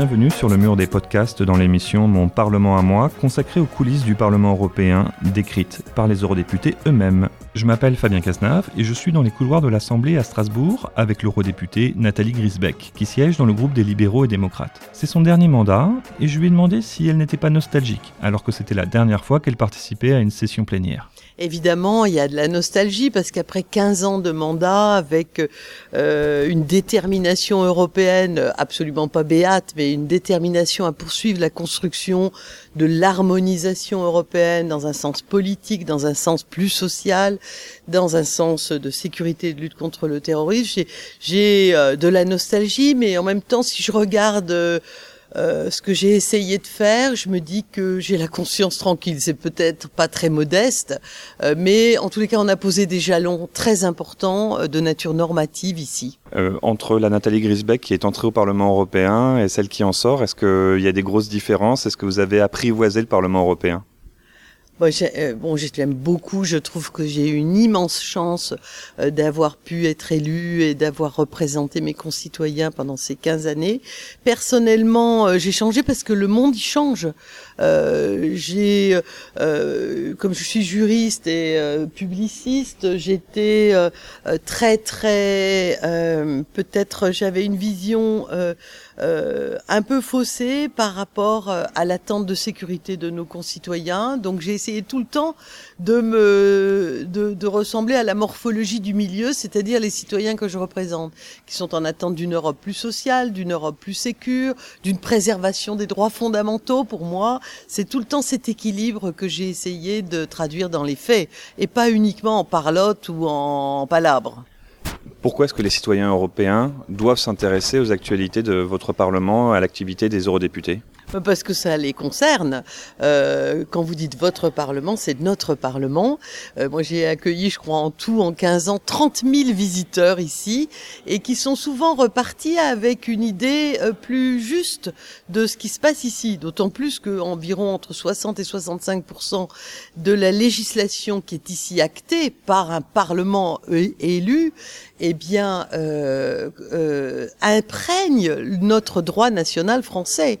bienvenue sur le mur des podcasts dans l'émission Mon Parlement à moi, consacrée aux coulisses du Parlement européen, décrites par les eurodéputés eux-mêmes. Je m'appelle Fabien Casnave et je suis dans les couloirs de l'Assemblée à Strasbourg avec l'eurodéputée Nathalie Grisbeck, qui siège dans le groupe des libéraux et démocrates. C'est son dernier mandat et je lui ai demandé si elle n'était pas nostalgique, alors que c'était la dernière fois qu'elle participait à une session plénière. Évidemment, il y a de la nostalgie parce qu'après 15 ans de mandat, avec euh, une détermination européenne absolument pas béate, mais une détermination à poursuivre la construction de l'harmonisation européenne dans un sens politique, dans un sens plus social, dans un sens de sécurité et de lutte contre le terrorisme, j'ai euh, de la nostalgie, mais en même temps, si je regarde... Euh, euh, ce que j'ai essayé de faire, je me dis que j'ai la conscience tranquille. C'est peut-être pas très modeste, euh, mais en tous les cas, on a posé des jalons très importants euh, de nature normative ici. entre la Nathalie Grisbeck qui est entrée au Parlement européen et celle qui en sort, est-ce qu'il y a des grosses différences? Est-ce que vous avez apprivoisé le Parlement européen? euh, bon, j'aime beaucoup. Je trouve que j'ai eu une immense chance euh, d'avoir pu être élu et d'avoir représenté mes concitoyens pendant ces 15 années. Personnellement, euh, j'ai changé parce que le monde y change. j'ai, comme je suis juriste et publiciste, j'étais très très, peut-être j'avais une vision euh, un peu faussé par rapport euh, à l'attente de sécurité de nos concitoyens. Donc j'ai essayé tout le temps de me de, de ressembler à la morphologie du milieu, c'est-à-dire les citoyens que je représente, qui sont en attente d'une Europe plus sociale, d'une Europe plus sécure, d'une préservation des droits fondamentaux. Pour moi, c'est tout le temps cet équilibre que j'ai essayé de traduire dans les faits, et pas uniquement en parlotte ou en palabre. Pourquoi est-ce que les citoyens européens doivent s'intéresser aux actualités de votre Parlement, à l'activité des eurodéputés? Parce que ça les concerne. Euh, quand vous dites votre Parlement, c'est notre Parlement. Euh, moi, j'ai accueilli, je crois, en tout, en 15 ans, 30 000 visiteurs ici, et qui sont souvent repartis avec une idée euh, plus juste de ce qui se passe ici. D'autant plus qu'environ entre 60 et 65% de la législation qui est ici actée par un Parlement élu eh bien, euh, euh, imprègne notre droit national français,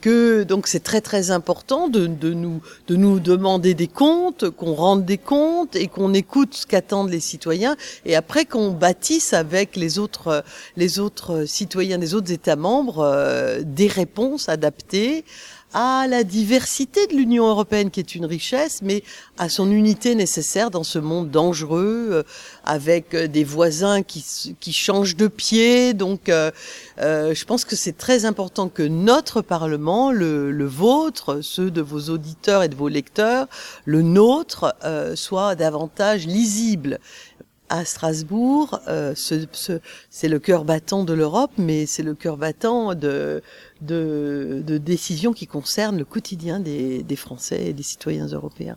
que donc c'est très très important de, de, nous de nous demander des comptes, qu'on rende des comptes et qu'on écoute ce qu'attendent les citoyens, et après qu'on bâtisse avec les autres les autres citoyens des autres États membres euh, des réponses adaptées à la diversité de l'Union européenne qui est une richesse, mais à son unité nécessaire dans ce monde dangereux, euh, avec euh, des voisins qui, qui changent de pied. Donc, euh, je pense que c'est très important que notre Parlement, le, le, vôtre, ceux de vos auditeurs et de vos lecteurs, le nôtre, soit davantage lisible à Strasbourg, euh, ce, ce, c'est le cœur battant de l'Europe, mais c'est le cœur battant de, de, de, décisions qui concernent le quotidien des, des Français et des citoyens européens.